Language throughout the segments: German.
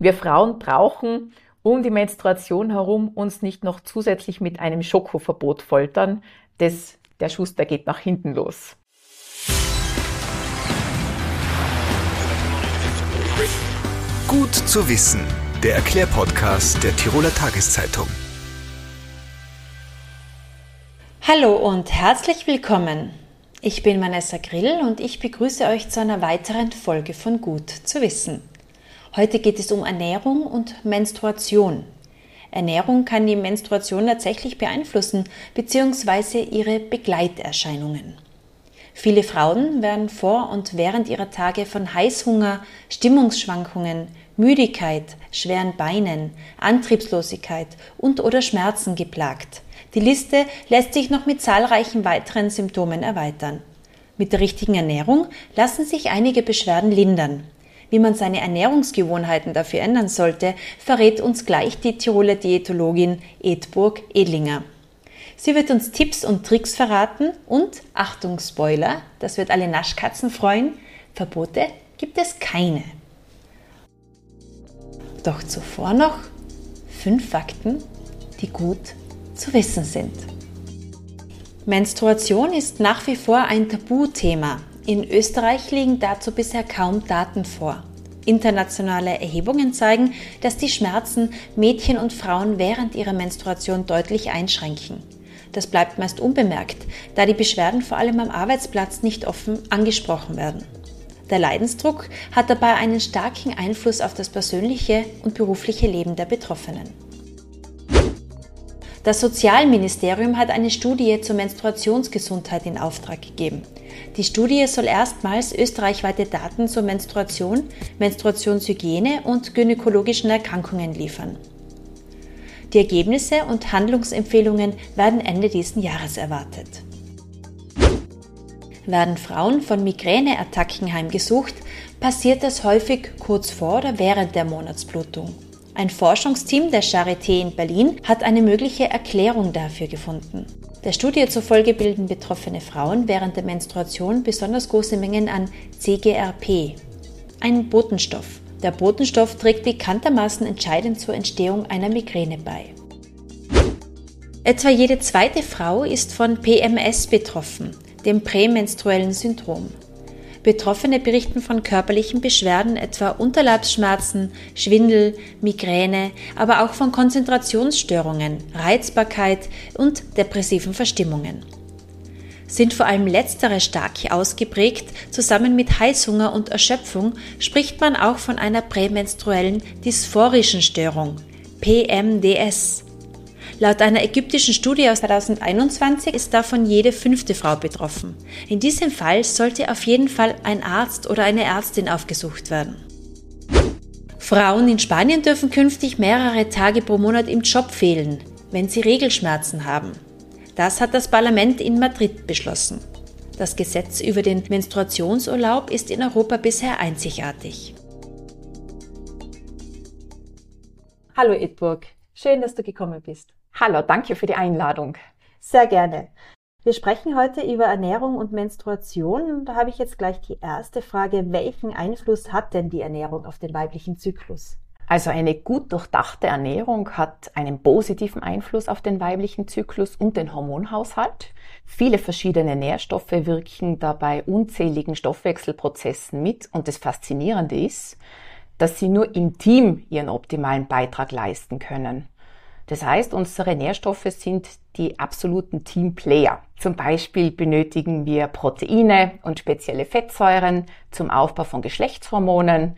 Wir Frauen brauchen um die Menstruation herum uns nicht noch zusätzlich mit einem Schokoverbot foltern, das der Schuster geht nach hinten los. Gut zu wissen, der Erklärpodcast der Tiroler Tageszeitung. Hallo und herzlich willkommen. Ich bin Vanessa Grill und ich begrüße euch zu einer weiteren Folge von Gut zu wissen. Heute geht es um Ernährung und Menstruation. Ernährung kann die Menstruation tatsächlich beeinflussen bzw. ihre Begleiterscheinungen. Viele Frauen werden vor und während ihrer Tage von Heißhunger, Stimmungsschwankungen, Müdigkeit, schweren Beinen, Antriebslosigkeit und oder Schmerzen geplagt. Die Liste lässt sich noch mit zahlreichen weiteren Symptomen erweitern. Mit der richtigen Ernährung lassen sich einige Beschwerden lindern. Wie man seine Ernährungsgewohnheiten dafür ändern sollte, verrät uns gleich die Tiroler Diätologin Edburg Edlinger. Sie wird uns Tipps und Tricks verraten und, Achtung Spoiler, das wird alle Naschkatzen freuen, Verbote gibt es keine. Doch zuvor noch fünf Fakten, die gut zu wissen sind. Menstruation ist nach wie vor ein Tabuthema. In Österreich liegen dazu bisher kaum Daten vor. Internationale Erhebungen zeigen, dass die Schmerzen Mädchen und Frauen während ihrer Menstruation deutlich einschränken. Das bleibt meist unbemerkt, da die Beschwerden vor allem am Arbeitsplatz nicht offen angesprochen werden. Der Leidensdruck hat dabei einen starken Einfluss auf das persönliche und berufliche Leben der Betroffenen. Das Sozialministerium hat eine Studie zur Menstruationsgesundheit in Auftrag gegeben. Die Studie soll erstmals österreichweite Daten zur Menstruation, Menstruationshygiene und gynäkologischen Erkrankungen liefern. Die Ergebnisse und Handlungsempfehlungen werden Ende dieses Jahres erwartet. Werden Frauen von Migräneattacken heimgesucht, passiert das häufig kurz vor oder während der Monatsblutung. Ein Forschungsteam der Charité in Berlin hat eine mögliche Erklärung dafür gefunden. Der Studie zufolge bilden betroffene Frauen während der Menstruation besonders große Mengen an CGRP, einen Botenstoff. Der Botenstoff trägt bekanntermaßen entscheidend zur Entstehung einer Migräne bei. Etwa jede zweite Frau ist von PMS betroffen, dem prämenstruellen Syndrom. Betroffene berichten von körperlichen Beschwerden, etwa Unterleibsschmerzen, Schwindel, Migräne, aber auch von Konzentrationsstörungen, Reizbarkeit und depressiven Verstimmungen. Sind vor allem letztere stark ausgeprägt, zusammen mit Heißhunger und Erschöpfung, spricht man auch von einer prämenstruellen dysphorischen Störung, PMDS. Laut einer ägyptischen Studie aus 2021 ist davon jede fünfte Frau betroffen. In diesem Fall sollte auf jeden Fall ein Arzt oder eine Ärztin aufgesucht werden. Frauen in Spanien dürfen künftig mehrere Tage pro Monat im Job fehlen, wenn sie Regelschmerzen haben. Das hat das Parlament in Madrid beschlossen. Das Gesetz über den Menstruationsurlaub ist in Europa bisher einzigartig. Hallo Edburg, schön, dass du gekommen bist. Hallo, danke für die Einladung. Sehr gerne. Wir sprechen heute über Ernährung und Menstruation. Und da habe ich jetzt gleich die erste Frage. Welchen Einfluss hat denn die Ernährung auf den weiblichen Zyklus? Also eine gut durchdachte Ernährung hat einen positiven Einfluss auf den weiblichen Zyklus und den Hormonhaushalt. Viele verschiedene Nährstoffe wirken dabei unzähligen Stoffwechselprozessen mit und das Faszinierende ist, dass sie nur im Team ihren optimalen Beitrag leisten können. Das heißt, unsere Nährstoffe sind die absoluten Teamplayer. Zum Beispiel benötigen wir Proteine und spezielle Fettsäuren zum Aufbau von Geschlechtshormonen,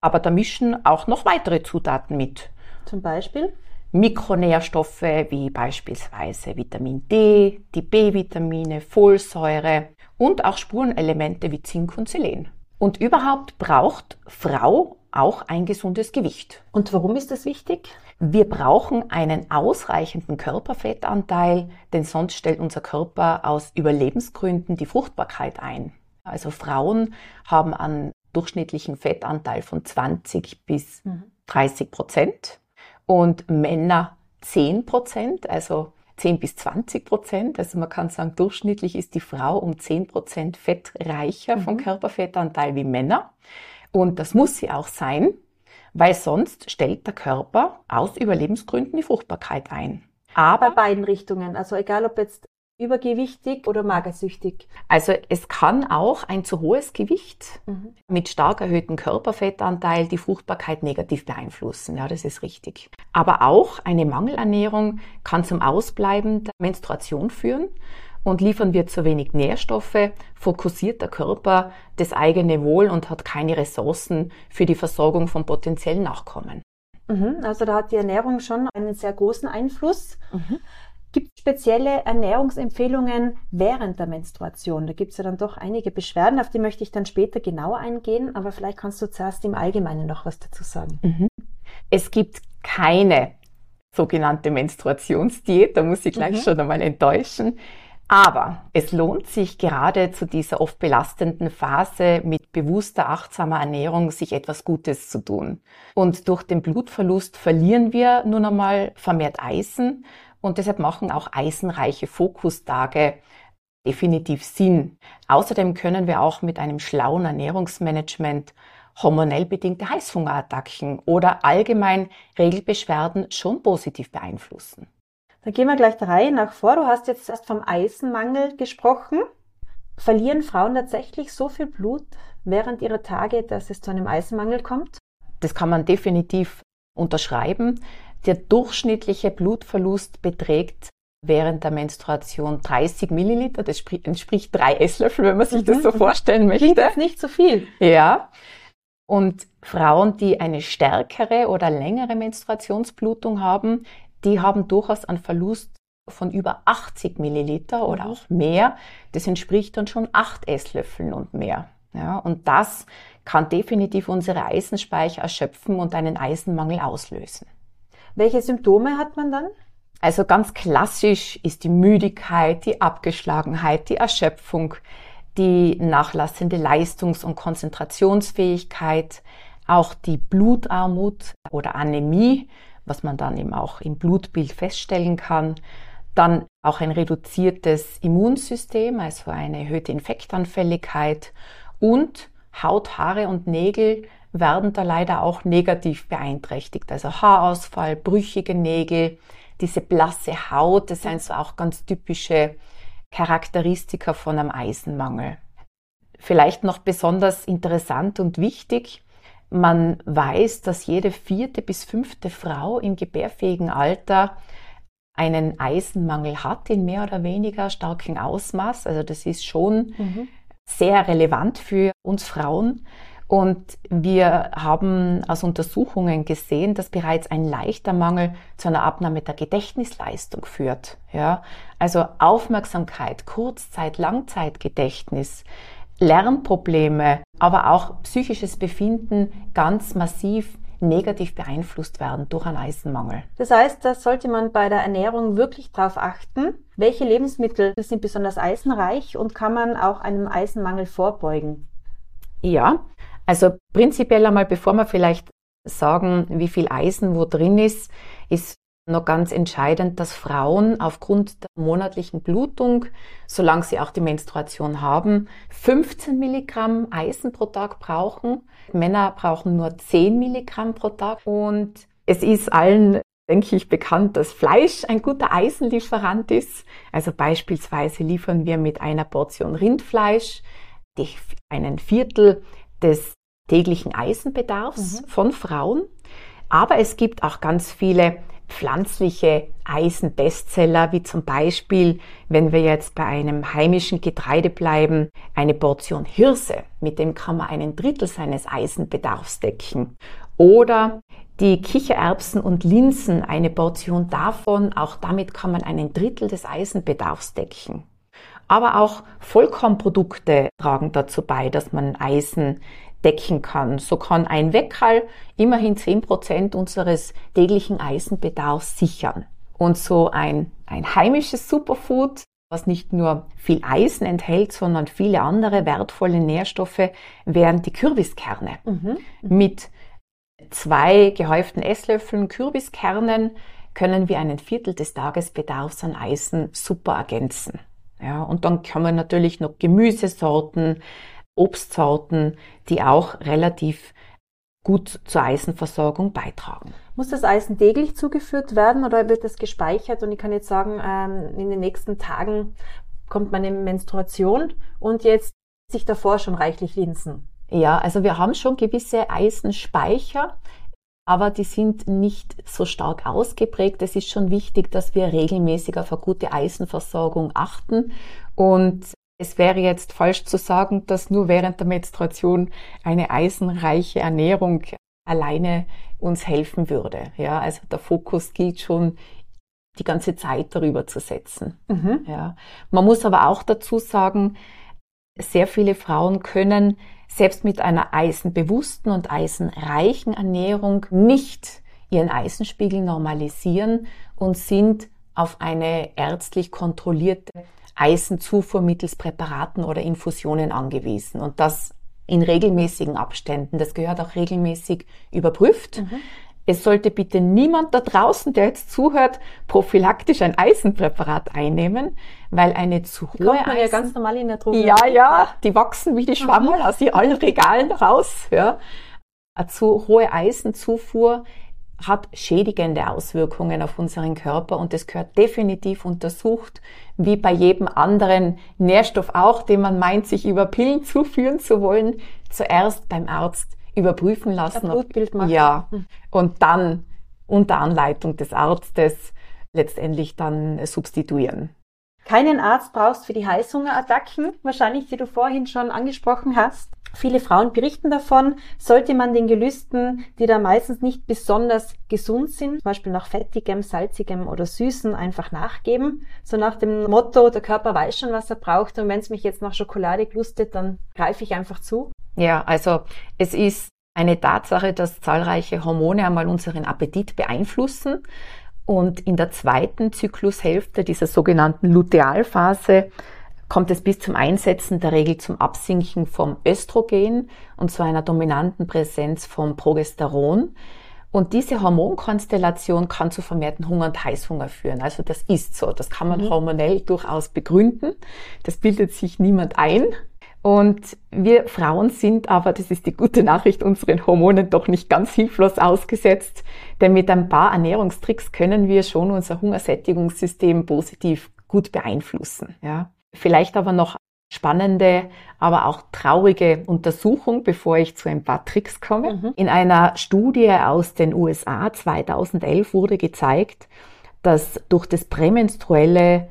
aber da mischen auch noch weitere Zutaten mit. Zum Beispiel? Mikronährstoffe wie beispielsweise Vitamin D, die B-Vitamine, Folsäure und auch Spurenelemente wie Zink und Selen. Und überhaupt braucht Frau auch ein gesundes Gewicht. Und warum ist das wichtig? Wir brauchen einen ausreichenden Körperfettanteil, denn sonst stellt unser Körper aus Überlebensgründen die Fruchtbarkeit ein. Also Frauen haben einen durchschnittlichen Fettanteil von 20 bis 30 Prozent und Männer 10 Prozent, also 10 bis 20 Prozent. Also man kann sagen, durchschnittlich ist die Frau um 10 Prozent fettreicher mhm. vom Körperfettanteil wie Männer. Und das muss sie auch sein, weil sonst stellt der Körper aus Überlebensgründen die Fruchtbarkeit ein. Aber bei beiden Richtungen, also egal ob jetzt übergewichtig oder magersüchtig. Also es kann auch ein zu hohes Gewicht mhm. mit stark erhöhtem Körperfettanteil die Fruchtbarkeit negativ beeinflussen. Ja, das ist richtig. Aber auch eine Mangelernährung kann zum Ausbleiben der Menstruation führen. Und liefern wir zu wenig Nährstoffe, fokussiert der Körper das eigene Wohl und hat keine Ressourcen für die Versorgung von potenziellen Nachkommen. Mhm, also da hat die Ernährung schon einen sehr großen Einfluss. Mhm. Gibt es spezielle Ernährungsempfehlungen während der Menstruation? Da gibt es ja dann doch einige Beschwerden, auf die möchte ich dann später genauer eingehen, aber vielleicht kannst du zuerst im Allgemeinen noch was dazu sagen. Mhm. Es gibt keine sogenannte Menstruationsdiät, da muss ich gleich mhm. schon einmal enttäuschen. Aber es lohnt sich gerade zu dieser oft belastenden Phase mit bewusster, achtsamer Ernährung sich etwas Gutes zu tun. Und durch den Blutverlust verlieren wir nun einmal vermehrt Eisen und deshalb machen auch eisenreiche Fokustage definitiv Sinn. Außerdem können wir auch mit einem schlauen Ernährungsmanagement hormonell bedingte Heißhungerattacken oder allgemein Regelbeschwerden schon positiv beeinflussen. Dann gehen wir gleich der Reihe nach vor. Du hast jetzt erst vom Eisenmangel gesprochen. Verlieren Frauen tatsächlich so viel Blut während ihrer Tage, dass es zu einem Eisenmangel kommt? Das kann man definitiv unterschreiben. Der durchschnittliche Blutverlust beträgt während der Menstruation 30 Milliliter. Das entspricht drei Esslöffel, wenn man sich das so mhm. vorstellen möchte. Klingt jetzt nicht so viel. Ja. Und Frauen, die eine stärkere oder längere Menstruationsblutung haben, die haben durchaus einen Verlust von über 80 Milliliter oder mhm. auch mehr. Das entspricht dann schon acht Esslöffeln und mehr. Ja, und das kann definitiv unsere Eisenspeicher erschöpfen und einen Eisenmangel auslösen. Welche Symptome hat man dann? Also ganz klassisch ist die Müdigkeit, die Abgeschlagenheit, die Erschöpfung, die nachlassende Leistungs- und Konzentrationsfähigkeit, auch die Blutarmut oder Anämie, was man dann eben auch im Blutbild feststellen kann. Dann auch ein reduziertes Immunsystem, also eine erhöhte Infektanfälligkeit und Haut, Haare und Nägel werden da leider auch negativ beeinträchtigt. Also Haarausfall, brüchige Nägel, diese blasse Haut, das sind so auch ganz typische Charakteristika von einem Eisenmangel. Vielleicht noch besonders interessant und wichtig, man weiß, dass jede vierte bis fünfte Frau im gebärfähigen Alter einen Eisenmangel hat in mehr oder weniger starkem Ausmaß. Also das ist schon mhm. sehr relevant für uns Frauen. Und wir haben aus Untersuchungen gesehen, dass bereits ein leichter Mangel zu einer Abnahme der Gedächtnisleistung führt. Ja, also Aufmerksamkeit, Kurzzeit, Langzeitgedächtnis, Lernprobleme, aber auch psychisches Befinden ganz massiv negativ beeinflusst werden durch einen Eisenmangel. Das heißt, da sollte man bei der Ernährung wirklich darauf achten, welche Lebensmittel sind besonders eisenreich und kann man auch einem Eisenmangel vorbeugen. Ja, also prinzipiell einmal, bevor wir vielleicht sagen, wie viel Eisen wo drin ist, ist noch ganz entscheidend, dass Frauen aufgrund der monatlichen Blutung, solange sie auch die Menstruation haben, 15 Milligramm Eisen pro Tag brauchen. Männer brauchen nur 10 Milligramm pro Tag. Und es ist allen, denke ich, bekannt, dass Fleisch ein guter Eisenlieferant ist. Also beispielsweise liefern wir mit einer Portion Rindfleisch einen Viertel des täglichen Eisenbedarfs mhm. von Frauen. Aber es gibt auch ganz viele pflanzliche Eisenbestseller, wie zum Beispiel, wenn wir jetzt bei einem heimischen Getreide bleiben, eine Portion Hirse, mit dem kann man einen Drittel seines Eisenbedarfs decken. Oder die Kichererbsen und Linsen, eine Portion davon, auch damit kann man einen Drittel des Eisenbedarfs decken. Aber auch Vollkornprodukte tragen dazu bei, dass man Eisen decken kann. So kann ein Weckhall immerhin 10% unseres täglichen Eisenbedarfs sichern. Und so ein, ein heimisches Superfood, was nicht nur viel Eisen enthält, sondern viele andere wertvolle Nährstoffe, wären die Kürbiskerne. Mhm. Mit zwei gehäuften Esslöffeln Kürbiskernen können wir einen Viertel des Tagesbedarfs an Eisen super ergänzen. Ja, und dann kann man natürlich noch Gemüsesorten, Obstsorten, die auch relativ gut zur Eisenversorgung beitragen. Muss das Eisen täglich zugeführt werden oder wird das gespeichert? Und ich kann jetzt sagen, ähm, in den nächsten Tagen kommt meine Menstruation und jetzt sich davor schon reichlich linsen. Ja, also wir haben schon gewisse Eisenspeicher, aber die sind nicht so stark ausgeprägt. Es ist schon wichtig, dass wir regelmäßig auf eine gute Eisenversorgung achten und es wäre jetzt falsch zu sagen, dass nur während der Menstruation eine eisenreiche Ernährung alleine uns helfen würde. Ja, also der Fokus gilt schon die ganze Zeit darüber zu setzen. Mhm. Ja. Man muss aber auch dazu sagen, sehr viele Frauen können selbst mit einer eisenbewussten und eisenreichen Ernährung nicht ihren Eisenspiegel normalisieren und sind auf eine ärztlich kontrollierte Eisenzufuhr mittels Präparaten oder Infusionen angewiesen. Und das in regelmäßigen Abständen. Das gehört auch regelmäßig überprüft. Mhm. Es sollte bitte niemand da draußen, der jetzt zuhört, prophylaktisch ein Eisenpräparat einnehmen, weil eine zu hohe Kommt man Eisen, ja ganz normal in der Droge. Ja, ja, die wachsen wie die Schwammel mhm. aus allen Regalen raus. Ja. Eine zu hohe Eisenzufuhr hat schädigende Auswirkungen auf unseren Körper und es gehört definitiv untersucht, wie bei jedem anderen Nährstoff auch, den man meint, sich über Pillen zuführen zu wollen, zuerst beim Arzt überprüfen lassen. Ein Blutbild machen. Ja. Hm. Und dann unter Anleitung des Arztes letztendlich dann substituieren. Keinen Arzt brauchst für die Heißhungerattacken, wahrscheinlich, die du vorhin schon angesprochen hast. Viele Frauen berichten davon, sollte man den Gelüsten, die da meistens nicht besonders gesund sind, zum Beispiel nach fettigem, salzigem oder süßen, einfach nachgeben. So nach dem Motto, der Körper weiß schon, was er braucht und wenn es mich jetzt nach Schokolade lustet, dann greife ich einfach zu. Ja, also es ist eine Tatsache, dass zahlreiche Hormone einmal unseren Appetit beeinflussen. Und in der zweiten Zyklushälfte dieser sogenannten Lutealphase kommt es bis zum Einsetzen der Regel zum Absinken vom Östrogen und zu einer dominanten Präsenz vom Progesteron. Und diese Hormonkonstellation kann zu vermehrten Hunger und Heißhunger führen. Also das ist so. Das kann man mhm. hormonell durchaus begründen. Das bildet sich niemand ein. Und wir Frauen sind aber, das ist die gute Nachricht, unseren Hormonen doch nicht ganz hilflos ausgesetzt, denn mit ein paar Ernährungstricks können wir schon unser Hungersättigungssystem positiv gut beeinflussen. Ja. Vielleicht aber noch spannende, aber auch traurige Untersuchung, bevor ich zu ein paar Tricks komme. Mhm. In einer Studie aus den USA 2011 wurde gezeigt, dass durch das prämenstruelle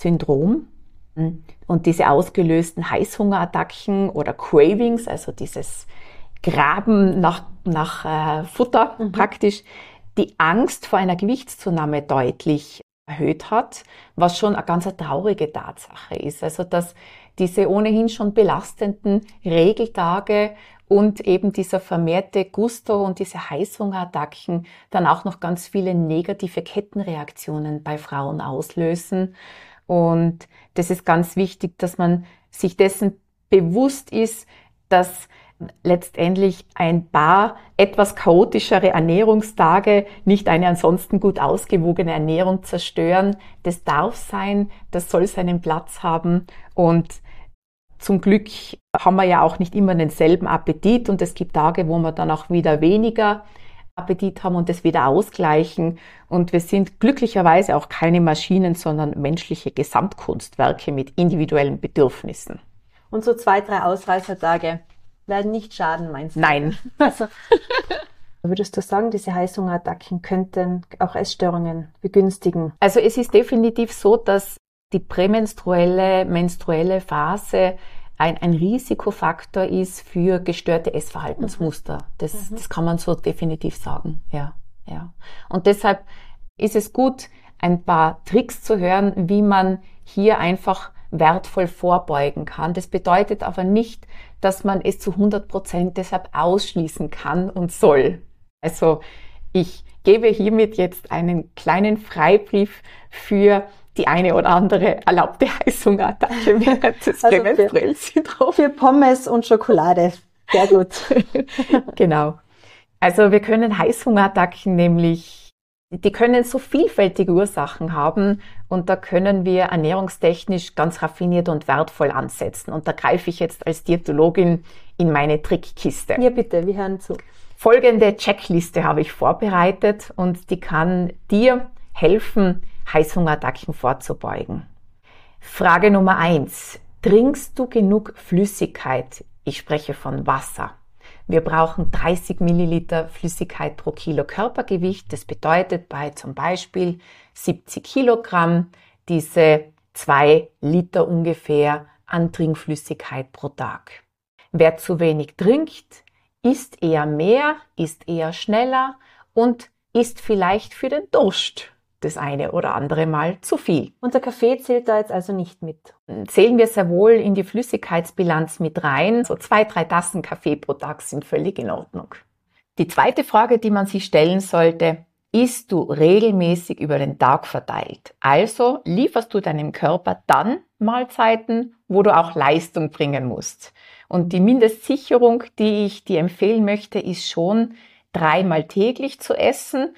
Syndrom und diese ausgelösten Heißhungerattacken oder Cravings, also dieses Graben nach, nach äh, Futter mhm. praktisch, die Angst vor einer Gewichtszunahme deutlich erhöht hat, was schon eine ganz traurige Tatsache ist. Also dass diese ohnehin schon belastenden Regeltage und eben dieser vermehrte Gusto und diese Heißhungerattacken dann auch noch ganz viele negative Kettenreaktionen bei Frauen auslösen. Und das ist ganz wichtig, dass man sich dessen bewusst ist, dass letztendlich ein paar etwas chaotischere Ernährungstage nicht eine ansonsten gut ausgewogene Ernährung zerstören. Das darf sein, das soll seinen Platz haben und zum Glück haben wir ja auch nicht immer denselben Appetit und es gibt Tage, wo wir dann auch wieder weniger Appetit haben und das wieder ausgleichen. Und wir sind glücklicherweise auch keine Maschinen, sondern menschliche Gesamtkunstwerke mit individuellen Bedürfnissen. Und so zwei, drei Ausreißertage werden nicht schaden, meinst du? Nein. Also, würdest du sagen, diese Heißhungerattacken könnten auch Essstörungen begünstigen? Also es ist definitiv so, dass die prämenstruelle, menstruelle Phase ein, ein Risikofaktor ist für gestörte Essverhaltensmuster. Das, mhm. das kann man so definitiv sagen. Ja, ja. Und deshalb ist es gut, ein paar Tricks zu hören, wie man hier einfach wertvoll vorbeugen kann. Das bedeutet aber nicht, dass man es zu 100 Prozent deshalb ausschließen kann und soll. Also ich gebe hiermit jetzt einen kleinen Freibrief für die eine oder andere erlaubte Heißhungerattacke während des also Prämenstruellsyndroms. Für Pommes und Schokolade. Sehr gut. genau. Also wir können Heißhungerattacken nämlich, die können so vielfältige Ursachen haben und da können wir ernährungstechnisch ganz raffiniert und wertvoll ansetzen. Und da greife ich jetzt als Diätologin in meine Trickkiste. Ja, bitte, wir hören zu. Folgende Checkliste habe ich vorbereitet und die kann dir helfen, Heißhungerattacken vorzubeugen. Frage Nummer eins: Trinkst du genug Flüssigkeit? Ich spreche von Wasser. Wir brauchen 30 Milliliter Flüssigkeit pro Kilo Körpergewicht. Das bedeutet bei zum Beispiel 70 Kilogramm diese zwei Liter ungefähr an Trinkflüssigkeit pro Tag. Wer zu wenig trinkt, isst eher mehr, isst eher schneller und isst vielleicht für den Durst das eine oder andere Mal zu viel. Und der Kaffee zählt da jetzt also nicht mit. Zählen wir sehr wohl in die Flüssigkeitsbilanz mit rein. So zwei, drei Tassen Kaffee pro Tag sind völlig in Ordnung. Die zweite Frage, die man sich stellen sollte, isst du regelmäßig über den Tag verteilt? Also lieferst du deinem Körper dann Mahlzeiten, wo du auch Leistung bringen musst. Und die Mindestsicherung, die ich dir empfehlen möchte, ist schon dreimal täglich zu essen.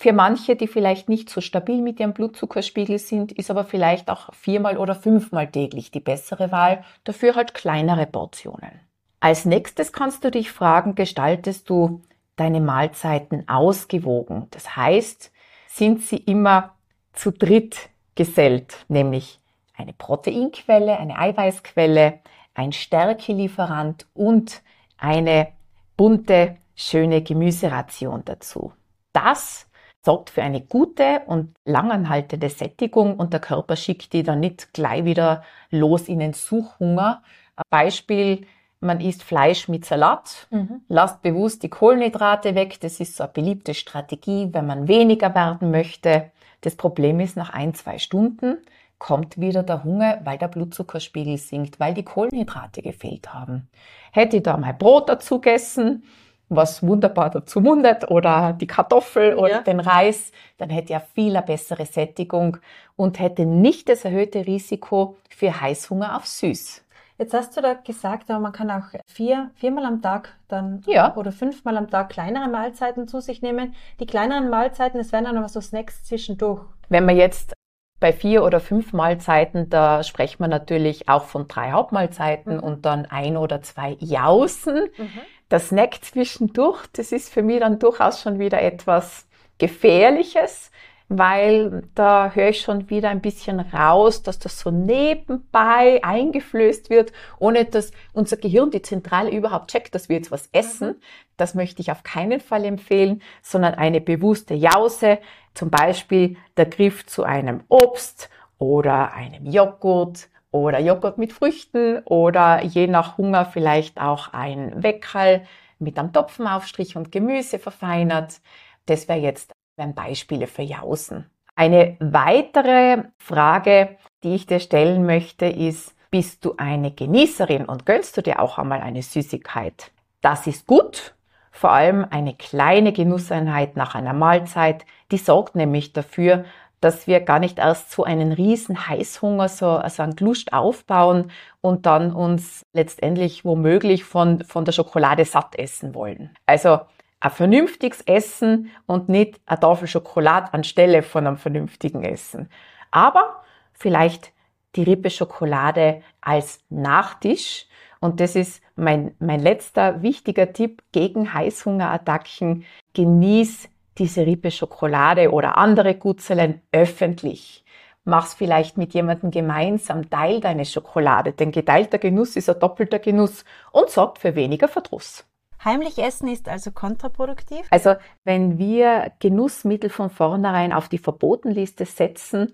Für manche, die vielleicht nicht so stabil mit ihrem Blutzuckerspiegel sind, ist aber vielleicht auch viermal oder fünfmal täglich die bessere Wahl, dafür halt kleinere Portionen. Als nächstes kannst du dich fragen, gestaltest du deine Mahlzeiten ausgewogen? Das heißt, sind sie immer zu dritt gesellt, nämlich eine Proteinquelle, eine Eiweißquelle, ein Stärkelieferant und eine bunte, schöne Gemüseration dazu. Das sorgt für eine gute und langanhaltende Sättigung und der Körper schickt die dann nicht gleich wieder los in den Suchhunger. Beispiel, man isst Fleisch mit Salat, mhm. lasst bewusst die Kohlenhydrate weg. Das ist so eine beliebte Strategie, wenn man weniger werden möchte. Das Problem ist, nach ein, zwei Stunden kommt wieder der Hunger, weil der Blutzuckerspiegel sinkt, weil die Kohlenhydrate gefehlt haben. Hätte ich da mal Brot dazu gegessen, was wunderbar dazu mundet oder die Kartoffel oder ja. den Reis, dann hätte er viel eine bessere Sättigung und hätte nicht das erhöhte Risiko für Heißhunger auf süß. Jetzt hast du da gesagt, man kann auch vier, viermal am Tag dann ja. oder fünfmal am Tag kleinere Mahlzeiten zu sich nehmen. Die kleineren Mahlzeiten, das wären dann aber so Snacks zwischendurch. Wenn man jetzt bei vier oder fünf Mahlzeiten, da sprechen wir natürlich auch von drei Hauptmahlzeiten mhm. und dann ein oder zwei Jausen. Mhm der Snack zwischendurch, das ist für mich dann durchaus schon wieder etwas Gefährliches, weil da höre ich schon wieder ein bisschen raus, dass das so nebenbei eingeflößt wird, ohne dass unser Gehirn, die Zentrale überhaupt checkt, dass wir jetzt was essen. Das möchte ich auf keinen Fall empfehlen, sondern eine bewusste Jause, zum Beispiel der Griff zu einem Obst oder einem Joghurt oder Joghurt mit Früchten oder je nach Hunger vielleicht auch ein Weckerl mit einem Topfenaufstrich und Gemüse verfeinert. Das wäre jetzt ein Beispiele für Jausen. Eine weitere Frage, die ich dir stellen möchte, ist, bist du eine Genießerin und gönnst du dir auch einmal eine Süßigkeit? Das ist gut. Vor allem eine kleine Genusseinheit nach einer Mahlzeit, die sorgt nämlich dafür, dass wir gar nicht erst so einen riesen Heißhunger, so also einen Lust aufbauen und dann uns letztendlich womöglich von, von der Schokolade satt essen wollen. Also ein vernünftiges Essen und nicht eine Tafel Schokolade anstelle von einem vernünftigen Essen. Aber vielleicht die Rippe Schokolade als Nachtisch. Und das ist mein, mein letzter wichtiger Tipp gegen Heißhungerattacken. Genieß diese Rippe Schokolade oder andere Gutzelen öffentlich. Mach's vielleicht mit jemandem gemeinsam, teil deine Schokolade, denn geteilter Genuss ist ein doppelter Genuss und sorgt für weniger Verdruss. Heimlich essen ist also kontraproduktiv? Also wenn wir Genussmittel von vornherein auf die Verbotenliste setzen,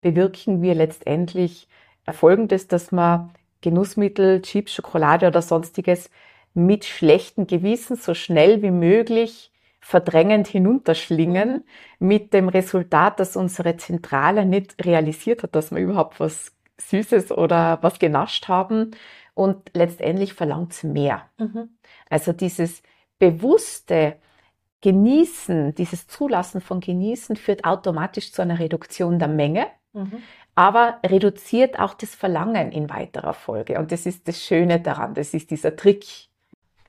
bewirken wir letztendlich Folgendes, dass man Genussmittel, Chips, Schokolade oder sonstiges mit schlechtem Gewissen so schnell wie möglich verdrängend hinunterschlingen mit dem Resultat, dass unsere Zentrale nicht realisiert hat, dass wir überhaupt was Süßes oder was genascht haben und letztendlich verlangt es mehr. Mhm. Also dieses bewusste Genießen, dieses Zulassen von Genießen führt automatisch zu einer Reduktion der Menge, mhm. aber reduziert auch das Verlangen in weiterer Folge. Und das ist das Schöne daran, das ist dieser Trick,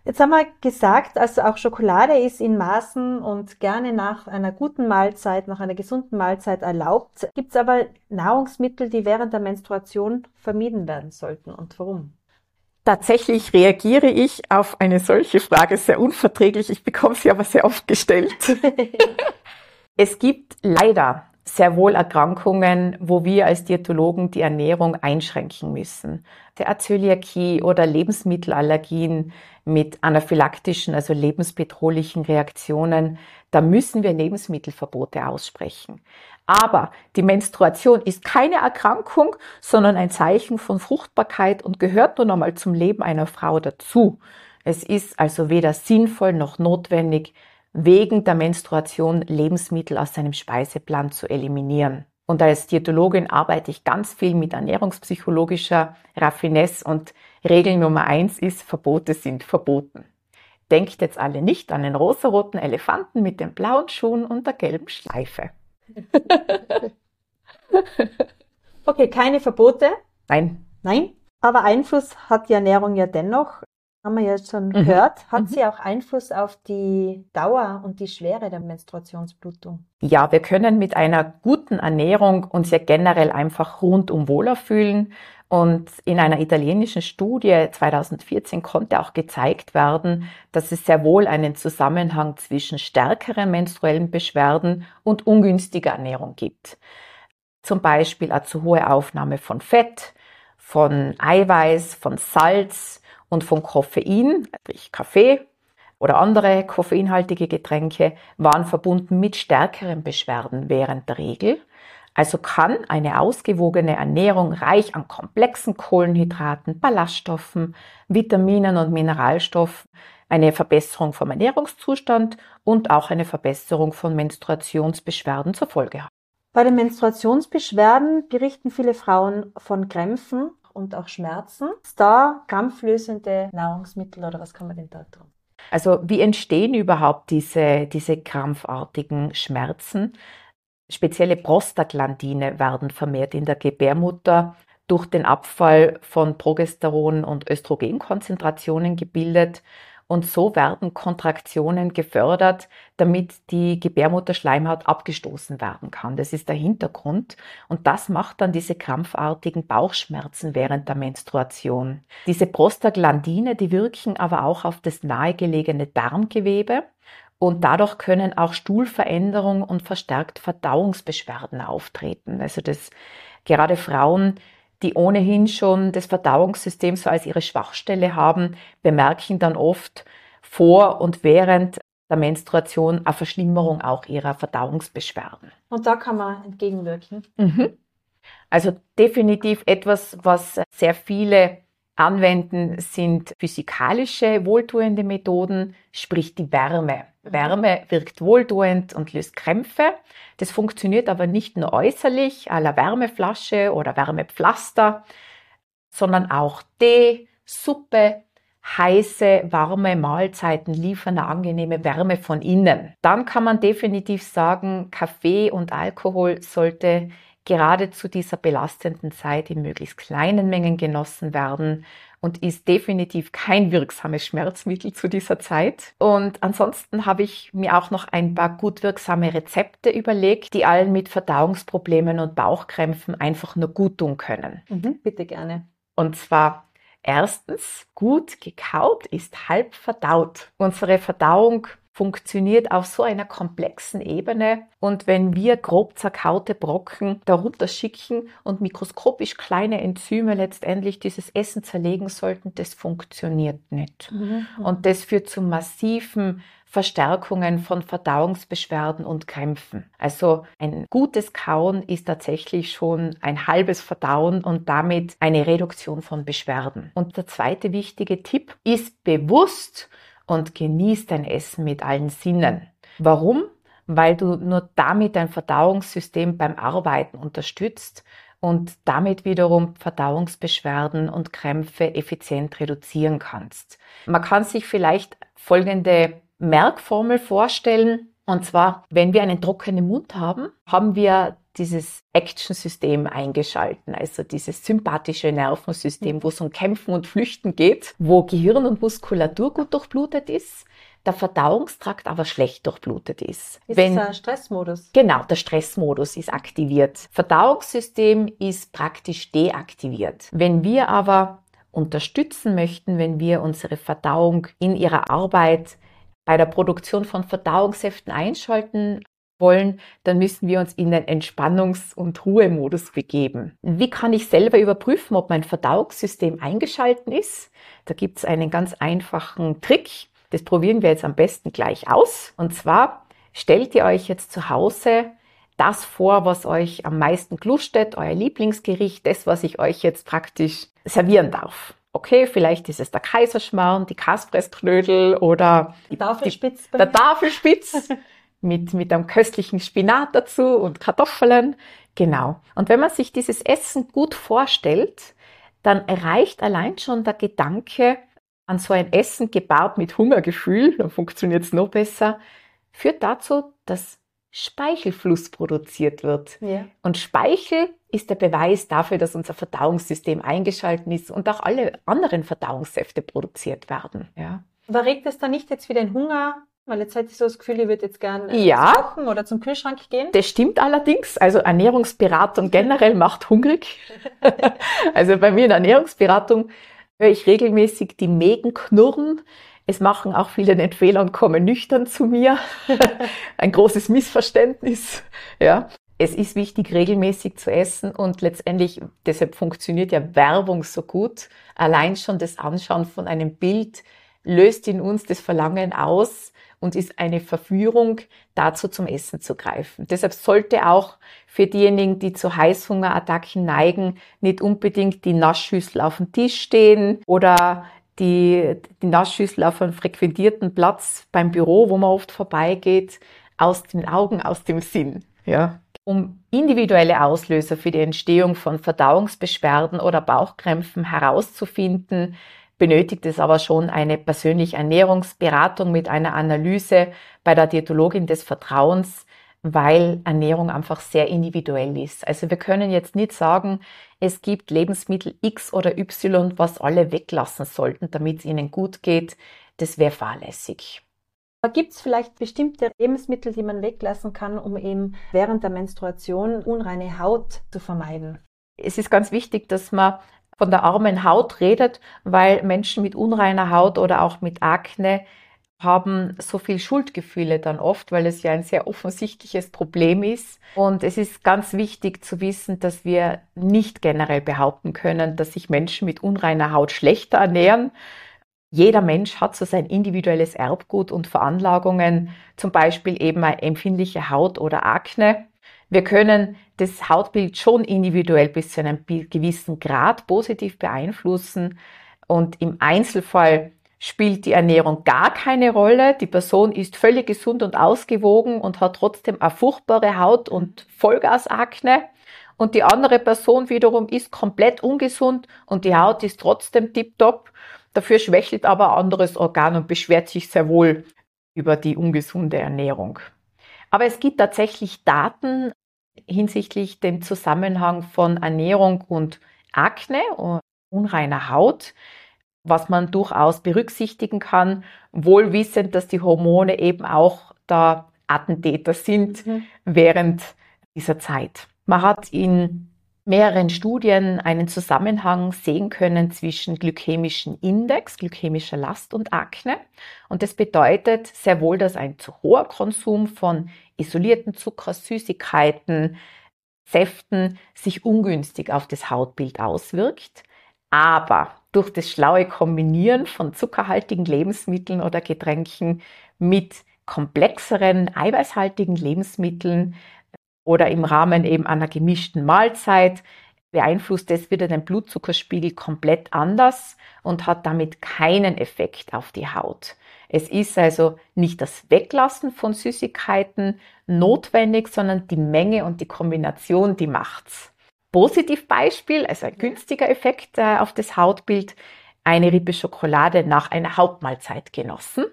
Jetzt haben wir gesagt, also auch Schokolade ist in Maßen und gerne nach einer guten Mahlzeit, nach einer gesunden Mahlzeit erlaubt. Gibt es aber Nahrungsmittel, die während der Menstruation vermieden werden sollten und warum? Tatsächlich reagiere ich auf eine solche Frage sehr unverträglich. Ich bekomme sie aber sehr oft gestellt. es gibt leider sehr wohl Erkrankungen, wo wir als Diätologen die Ernährung einschränken müssen. Der Zöliakie oder Lebensmittelallergien mit anaphylaktischen, also lebensbedrohlichen Reaktionen, da müssen wir Lebensmittelverbote aussprechen. Aber die Menstruation ist keine Erkrankung, sondern ein Zeichen von Fruchtbarkeit und gehört nun einmal zum Leben einer Frau dazu. Es ist also weder sinnvoll noch notwendig, wegen der Menstruation Lebensmittel aus seinem Speiseplan zu eliminieren. Und als Diätologin arbeite ich ganz viel mit ernährungspsychologischer Raffinesse und Regel Nummer eins ist, Verbote sind verboten. Denkt jetzt alle nicht an den rosaroten Elefanten mit den blauen Schuhen und der gelben Schleife. okay, keine Verbote. Nein. Nein. Aber Einfluss hat die Ernährung ja dennoch. Haben wir jetzt schon mhm. gehört. Hat mhm. sie auch Einfluss auf die Dauer und die Schwere der Menstruationsblutung? Ja, wir können mit einer guten Ernährung uns ja generell einfach rundum wohler fühlen. Und in einer italienischen Studie 2014 konnte auch gezeigt werden, dass es sehr wohl einen Zusammenhang zwischen stärkeren menstruellen Beschwerden und ungünstiger Ernährung gibt. Zum Beispiel eine zu hohe Aufnahme von Fett, von Eiweiß, von Salz und von Koffein, sprich Kaffee oder andere koffeinhaltige Getränke, waren verbunden mit stärkeren Beschwerden während der Regel also kann eine ausgewogene Ernährung reich an komplexen Kohlenhydraten, Ballaststoffen, Vitaminen und Mineralstoffen eine Verbesserung vom Ernährungszustand und auch eine Verbesserung von Menstruationsbeschwerden zur Folge haben. Bei den Menstruationsbeschwerden berichten viele Frauen von Krämpfen und auch Schmerzen. Ist da krampflösende Nahrungsmittel oder was kann man denn da tun? Also wie entstehen überhaupt diese, diese krampfartigen Schmerzen? Spezielle Prostaglandine werden vermehrt in der Gebärmutter durch den Abfall von Progesteron und Östrogenkonzentrationen gebildet und so werden Kontraktionen gefördert, damit die Gebärmutterschleimhaut abgestoßen werden kann. Das ist der Hintergrund und das macht dann diese krampfartigen Bauchschmerzen während der Menstruation. Diese Prostaglandine, die wirken aber auch auf das nahegelegene Darmgewebe und dadurch können auch Stuhlveränderungen und verstärkt Verdauungsbeschwerden auftreten. Also das gerade Frauen, die ohnehin schon das Verdauungssystem so als ihre Schwachstelle haben, bemerken dann oft vor und während der Menstruation eine Verschlimmerung auch ihrer Verdauungsbeschwerden. Und da kann man entgegenwirken. Mhm. Also definitiv etwas, was sehr viele anwenden, sind physikalische wohltuende Methoden, sprich die Wärme. Wärme wirkt wohltuend und löst Krämpfe. Das funktioniert aber nicht nur äußerlich, à la Wärmeflasche oder Wärmepflaster, sondern auch Tee, Suppe, heiße, warme Mahlzeiten liefern eine angenehme Wärme von innen. Dann kann man definitiv sagen, Kaffee und Alkohol sollte gerade zu dieser belastenden Zeit in möglichst kleinen Mengen genossen werden und ist definitiv kein wirksames Schmerzmittel zu dieser Zeit. Und ansonsten habe ich mir auch noch ein paar gut wirksame Rezepte überlegt, die allen mit Verdauungsproblemen und Bauchkrämpfen einfach nur gut tun können. Mhm, bitte gerne. Und zwar Erstens, gut gekaut ist halb verdaut. Unsere Verdauung funktioniert auf so einer komplexen Ebene. Und wenn wir grob zerkaute Brocken darunter schicken und mikroskopisch kleine Enzyme letztendlich dieses Essen zerlegen sollten, das funktioniert nicht. Mhm. Und das führt zu massiven Verstärkungen von Verdauungsbeschwerden und Krämpfen. Also ein gutes Kauen ist tatsächlich schon ein halbes Verdauen und damit eine Reduktion von Beschwerden. Und der zweite wichtige Tipp ist bewusst und genieß dein Essen mit allen Sinnen. Warum? Weil du nur damit dein Verdauungssystem beim Arbeiten unterstützt und damit wiederum Verdauungsbeschwerden und Krämpfe effizient reduzieren kannst. Man kann sich vielleicht folgende Merkformel vorstellen. Und zwar, wenn wir einen trockenen Mund haben, haben wir dieses Action-System eingeschalten, also dieses sympathische Nervensystem, wo es um Kämpfen und Flüchten geht, wo Gehirn und Muskulatur gut durchblutet ist, der Verdauungstrakt aber schlecht durchblutet ist. Ist Wenn, das ein Stressmodus? Genau, der Stressmodus ist aktiviert. Verdauungssystem ist praktisch deaktiviert. Wenn wir aber unterstützen möchten, wenn wir unsere Verdauung in ihrer Arbeit bei der Produktion von Verdauungssäften einschalten wollen, dann müssen wir uns in den Entspannungs- und Ruhemodus begeben. Wie kann ich selber überprüfen, ob mein Verdauungssystem eingeschalten ist? Da gibt es einen ganz einfachen Trick. Das probieren wir jetzt am besten gleich aus. Und zwar stellt ihr euch jetzt zu Hause das vor, was euch am meisten glustet, euer Lieblingsgericht, das, was ich euch jetzt praktisch servieren darf. Okay, vielleicht ist es der Kaiserschmarrn, die Kaspressknödel oder die Tafelspitz. Die, der Tafelspitz mit, mit einem köstlichen Spinat dazu und Kartoffeln. Genau. Und wenn man sich dieses Essen gut vorstellt, dann erreicht allein schon der Gedanke an so ein Essen gebaut mit Hungergefühl, dann funktioniert es noch besser, führt dazu, dass Speichelfluss produziert wird. Ja. Und Speichel ist der Beweis dafür, dass unser Verdauungssystem eingeschaltet ist und auch alle anderen Verdauungssäfte produziert werden. Ja. Aber regt es dann nicht jetzt wieder den Hunger weil jetzt hätte ich so das Gefühl, ihr würdet jetzt gerne äh, ja, kochen oder zum Kühlschrank gehen. Das stimmt allerdings. Also Ernährungsberatung generell macht hungrig. also bei mir in der Ernährungsberatung höre ich regelmäßig die Mägen knurren. Es machen auch viele den Fehler und kommen nüchtern zu mir. Ein großes Missverständnis. Ja. Es ist wichtig, regelmäßig zu essen und letztendlich, deshalb funktioniert ja Werbung so gut. Allein schon das Anschauen von einem Bild löst in uns das Verlangen aus, und ist eine Verführung, dazu zum Essen zu greifen. Deshalb sollte auch für diejenigen, die zu Heißhungerattacken neigen, nicht unbedingt die Naschschüssel auf dem Tisch stehen oder die, die Naschschüssel auf einem frequentierten Platz beim Büro, wo man oft vorbeigeht, aus den Augen, aus dem Sinn. Ja. Um individuelle Auslöser für die Entstehung von Verdauungsbeschwerden oder Bauchkrämpfen herauszufinden, benötigt es aber schon eine persönliche Ernährungsberatung mit einer Analyse bei der Diätologin des Vertrauens, weil Ernährung einfach sehr individuell ist. Also wir können jetzt nicht sagen, es gibt Lebensmittel X oder Y, was alle weglassen sollten, damit es ihnen gut geht. Das wäre fahrlässig. Gibt es vielleicht bestimmte Lebensmittel, die man weglassen kann, um eben während der Menstruation unreine Haut zu vermeiden? Es ist ganz wichtig, dass man von der armen Haut redet, weil Menschen mit unreiner Haut oder auch mit Akne haben so viel Schuldgefühle dann oft, weil es ja ein sehr offensichtliches Problem ist. Und es ist ganz wichtig zu wissen, dass wir nicht generell behaupten können, dass sich Menschen mit unreiner Haut schlechter ernähren. Jeder Mensch hat so sein individuelles Erbgut und Veranlagungen, zum Beispiel eben eine empfindliche Haut oder Akne. Wir können das Hautbild schon individuell bis zu einem gewissen Grad positiv beeinflussen und im Einzelfall spielt die Ernährung gar keine Rolle. Die Person ist völlig gesund und ausgewogen und hat trotzdem eine furchtbare Haut und Vollgasakne. Und die andere Person wiederum ist komplett ungesund und die Haut ist trotzdem tiptop. Dafür schwächelt aber ein anderes Organ und beschwert sich sehr wohl über die ungesunde Ernährung. Aber es gibt tatsächlich Daten hinsichtlich dem Zusammenhang von Ernährung und Akne und unreiner Haut, was man durchaus berücksichtigen kann, wohl wissend, dass die Hormone eben auch da Attentäter sind mhm. während dieser Zeit. Man hat in mehreren Studien einen Zusammenhang sehen können zwischen glykämischen Index, glykämischer Last und Akne. Und das bedeutet sehr wohl, dass ein zu hoher Konsum von isolierten Zucker, Süßigkeiten, Säften sich ungünstig auf das Hautbild auswirkt. Aber durch das schlaue Kombinieren von zuckerhaltigen Lebensmitteln oder Getränken mit komplexeren, eiweißhaltigen Lebensmitteln oder im Rahmen eben einer gemischten Mahlzeit beeinflusst es wieder den Blutzuckerspiegel komplett anders und hat damit keinen Effekt auf die Haut. Es ist also nicht das Weglassen von Süßigkeiten notwendig, sondern die Menge und die Kombination, die macht's. Positivbeispiel, also ein günstiger Effekt äh, auf das Hautbild, eine Rippe Schokolade nach einer Hauptmahlzeit genossen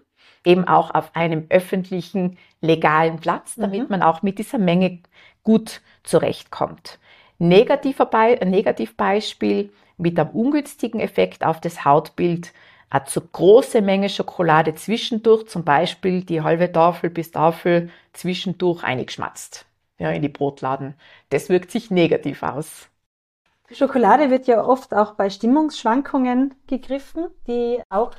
eben auch auf einem öffentlichen, legalen Platz, damit mhm. man auch mit dieser Menge gut zurechtkommt. Negativer Be Negativbeispiel mit einem ungünstigen Effekt auf das Hautbild, eine zu große Menge Schokolade zwischendurch, zum Beispiel die halbe Tafel bis Tafel zwischendurch eingeschmatzt ja, in die Brotladen. Das wirkt sich negativ aus. Schokolade wird ja oft auch bei Stimmungsschwankungen gegriffen, die auch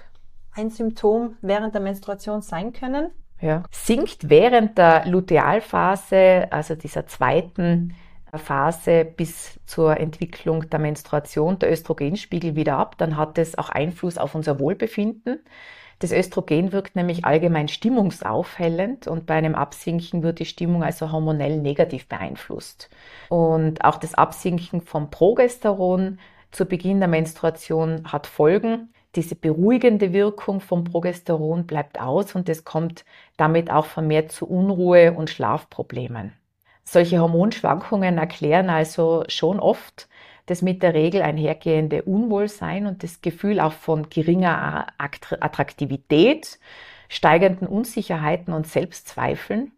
ein Symptom während der Menstruation sein können. Ja. Sinkt während der Lutealphase, also dieser zweiten Phase bis zur Entwicklung der Menstruation der Östrogenspiegel wieder ab, dann hat es auch Einfluss auf unser Wohlbefinden. Das Östrogen wirkt nämlich allgemein stimmungsaufhellend und bei einem Absinken wird die Stimmung also hormonell negativ beeinflusst. Und auch das Absinken vom Progesteron zu Beginn der Menstruation hat Folgen. Diese beruhigende Wirkung vom Progesteron bleibt aus und es kommt damit auch vermehrt zu Unruhe und Schlafproblemen. Solche Hormonschwankungen erklären also schon oft das mit der Regel einhergehende Unwohlsein und das Gefühl auch von geringer Attraktivität, steigenden Unsicherheiten und Selbstzweifeln.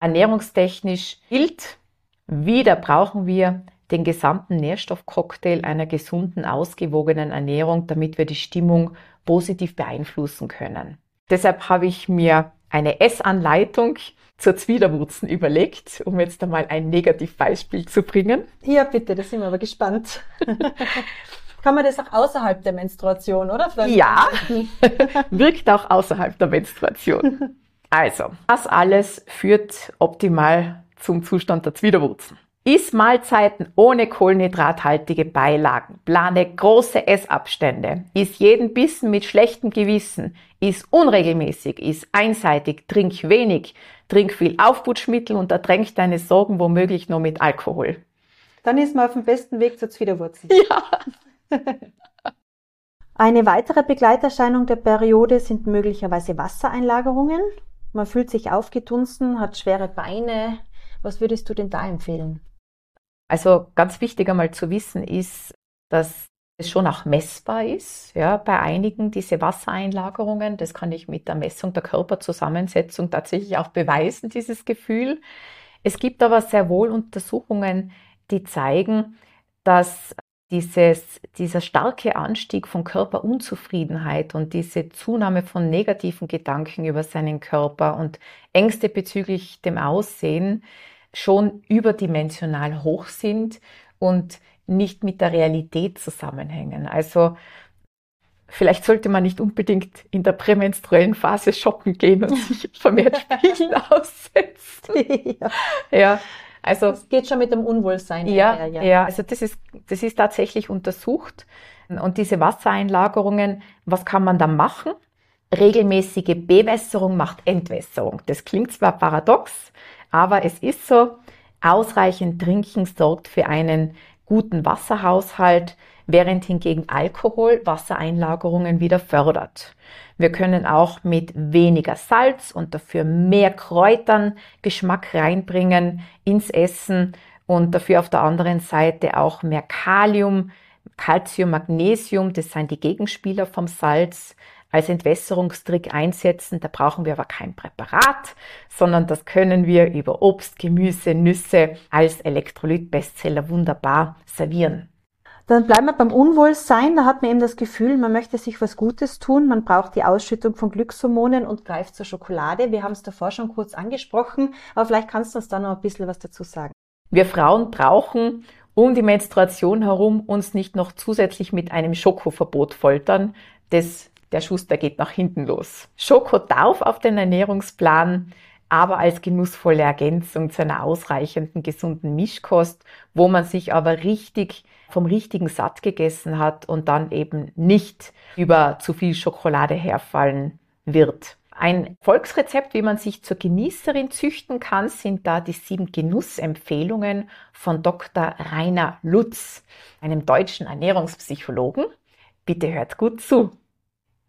Ernährungstechnisch gilt, wieder brauchen wir den gesamten Nährstoffcocktail einer gesunden, ausgewogenen Ernährung, damit wir die Stimmung positiv beeinflussen können. Deshalb habe ich mir eine Essanleitung zur Zwiderwurzen überlegt, um jetzt einmal ein Negativbeispiel zu bringen. Ja, bitte, da sind wir aber gespannt. Kann man das auch außerhalb der Menstruation, oder? Vielleicht ja, wirkt auch außerhalb der Menstruation. Also, das alles führt optimal zum Zustand der Zwiderwurzen. Iss Mahlzeiten ohne kohlenhydrathaltige Beilagen. Plane große Essabstände. Iss jeden Bissen mit schlechtem Gewissen. Iss unregelmäßig. Iss einseitig. Trink wenig. Trink viel Aufputschmittel und ertränk deine Sorgen womöglich nur mit Alkohol. Dann ist man auf dem besten Weg zur Zwiderwurzel. Ja. Eine weitere Begleiterscheinung der Periode sind möglicherweise Wassereinlagerungen. Man fühlt sich aufgedunsen, hat schwere Beine. Was würdest du denn da empfehlen? Also ganz wichtig einmal zu wissen ist, dass es schon auch messbar ist, ja, bei einigen diese Wassereinlagerungen. Das kann ich mit der Messung der Körperzusammensetzung tatsächlich auch beweisen, dieses Gefühl. Es gibt aber sehr wohl Untersuchungen, die zeigen, dass dieses, dieser starke Anstieg von Körperunzufriedenheit und diese Zunahme von negativen Gedanken über seinen Körper und Ängste bezüglich dem Aussehen schon überdimensional hoch sind und nicht mit der Realität zusammenhängen. Also vielleicht sollte man nicht unbedingt in der prämenstruellen Phase shoppen gehen und sich vermehrt Spielen aussetzen. ja. ja. Also das geht schon mit dem Unwohlsein. Ja, her, ja. ja. Also das ist das ist tatsächlich untersucht und diese Wassereinlagerungen, was kann man da machen? Regelmäßige Bewässerung macht Entwässerung. Das klingt zwar paradox, aber es ist so, ausreichend Trinken sorgt für einen guten Wasserhaushalt, während hingegen Alkohol Wassereinlagerungen wieder fördert. Wir können auch mit weniger Salz und dafür mehr Kräutern Geschmack reinbringen ins Essen und dafür auf der anderen Seite auch mehr Kalium, Calcium, Magnesium, das sind die Gegenspieler vom Salz, als Entwässerungstrick einsetzen. Da brauchen wir aber kein Präparat, sondern das können wir über Obst, Gemüse, Nüsse als Elektrolyt-Bestseller wunderbar servieren. Dann bleiben wir beim Unwohlsein. Da hat man eben das Gefühl, man möchte sich was Gutes tun. Man braucht die Ausschüttung von Glückshormonen und greift zur Schokolade. Wir haben es davor schon kurz angesprochen, aber vielleicht kannst du uns da noch ein bisschen was dazu sagen. Wir Frauen brauchen um die Menstruation herum uns nicht noch zusätzlich mit einem Schokoverbot foltern. Das der Schuster geht nach hinten los. Schoko darf auf den Ernährungsplan, aber als genussvolle Ergänzung zu einer ausreichenden gesunden Mischkost, wo man sich aber richtig vom richtigen satt gegessen hat und dann eben nicht über zu viel Schokolade herfallen wird. Ein Volksrezept, wie man sich zur Genießerin züchten kann, sind da die sieben Genussempfehlungen von Dr. Rainer Lutz, einem deutschen Ernährungspsychologen. Bitte hört gut zu.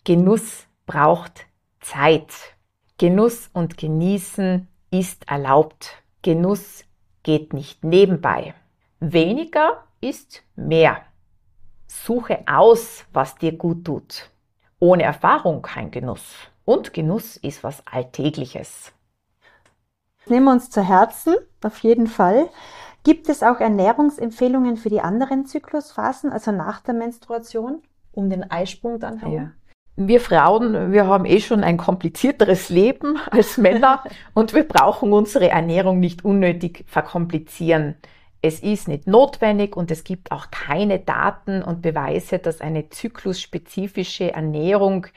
Genuss braucht Zeit. Genuss und Genießen ist erlaubt. Genuss geht nicht nebenbei. Weniger ist mehr. Suche aus, was dir gut tut. Ohne Erfahrung kein Genuss. Und Genuss ist was Alltägliches. Nehmen wir uns zu Herzen, auf jeden Fall. Gibt es auch Ernährungsempfehlungen für die anderen Zyklusphasen, also nach der Menstruation, um den Eisprung dann herum? Ja wir Frauen, wir haben eh schon ein komplizierteres Leben als Männer und wir brauchen unsere Ernährung nicht unnötig verkomplizieren. Es ist nicht notwendig und es gibt auch keine Daten und Beweise, dass eine zyklusspezifische Ernährung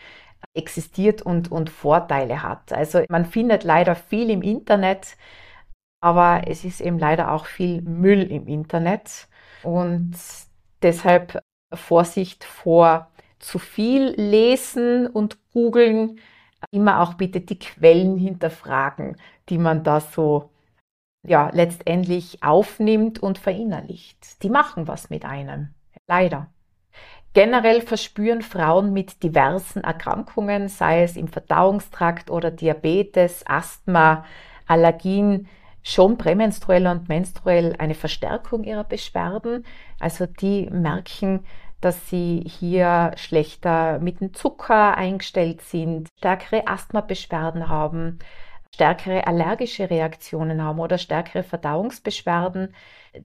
existiert und, und Vorteile hat. Also man findet leider viel im Internet, aber es ist eben leider auch viel Müll im Internet und deshalb Vorsicht vor zu viel lesen und googeln. Immer auch bitte die Quellen hinterfragen, die man da so ja letztendlich aufnimmt und verinnerlicht. Die machen was mit einem. Leider. Generell verspüren Frauen mit diversen Erkrankungen, sei es im Verdauungstrakt oder Diabetes, Asthma, Allergien, schon prämenstruell und menstruell eine Verstärkung ihrer Beschwerden. Also die merken, dass sie hier schlechter mit dem Zucker eingestellt sind, stärkere Asthmabeschwerden haben, stärkere allergische Reaktionen haben oder stärkere Verdauungsbeschwerden.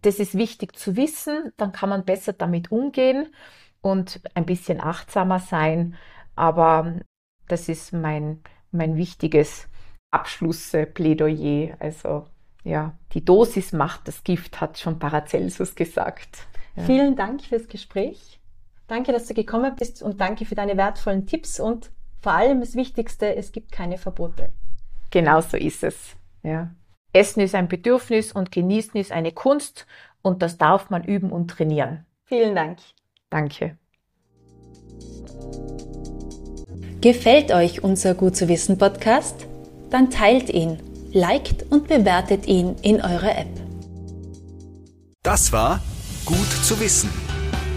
Das ist wichtig zu wissen, dann kann man besser damit umgehen und ein bisschen achtsamer sein. Aber das ist mein, mein wichtiges Abschlussplädoyer. Also ja, die Dosis macht das Gift, hat schon Paracelsus gesagt. Ja. Vielen Dank fürs Gespräch. Danke, dass du gekommen bist und danke für deine wertvollen Tipps und vor allem das Wichtigste, es gibt keine Verbote. Genau so ist es. Ja. Essen ist ein Bedürfnis und Genießen ist eine Kunst und das darf man üben und trainieren. Vielen Dank. Danke. Gefällt euch unser Gut zu wissen Podcast? Dann teilt ihn, liked und bewertet ihn in eurer App. Das war Gut zu wissen